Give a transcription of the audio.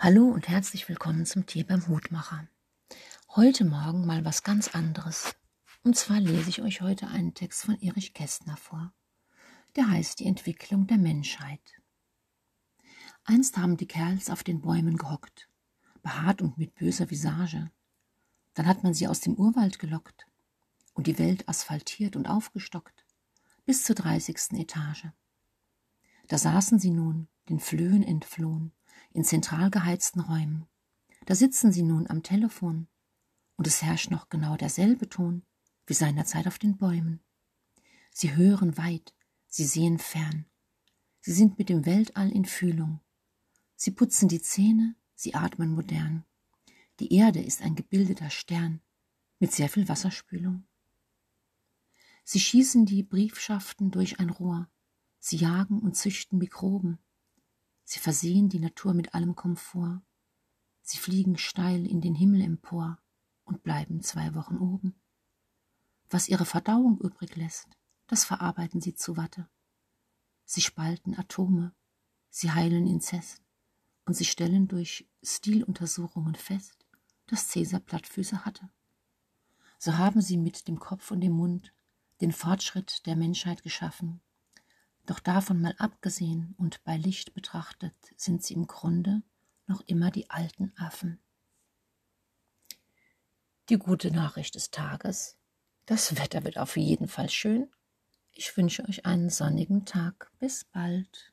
Hallo und herzlich willkommen zum Tee beim Hutmacher. Heute Morgen mal was ganz anderes. Und zwar lese ich euch heute einen Text von Erich Kästner vor. Der heißt Die Entwicklung der Menschheit. Einst haben die Kerls auf den Bäumen gehockt, behaart und mit böser Visage. Dann hat man sie aus dem Urwald gelockt und die Welt asphaltiert und aufgestockt bis zur dreißigsten Etage. Da saßen sie nun, den Flöhen entflohen, in zentral geheizten Räumen. Da sitzen sie nun am Telefon, und es herrscht noch genau derselbe Ton wie seinerzeit auf den Bäumen. Sie hören weit, sie sehen fern. Sie sind mit dem Weltall in Fühlung. Sie putzen die Zähne, sie atmen modern. Die Erde ist ein gebildeter Stern mit sehr viel Wasserspülung. Sie schießen die Briefschaften durch ein Rohr, sie jagen und züchten Mikroben, Sie versehen die Natur mit allem Komfort. Sie fliegen steil in den Himmel empor und bleiben zwei Wochen oben. Was ihre Verdauung übrig lässt, das verarbeiten sie zu Watte. Sie spalten Atome, sie heilen Inzest und sie stellen durch Stiluntersuchungen fest, dass Cäsar Plattfüße hatte. So haben sie mit dem Kopf und dem Mund den Fortschritt der Menschheit geschaffen doch davon mal abgesehen und bei Licht betrachtet, sind sie im Grunde noch immer die alten Affen. Die gute Nachricht des Tages. Das Wetter wird auf jeden Fall schön. Ich wünsche euch einen sonnigen Tag. Bis bald.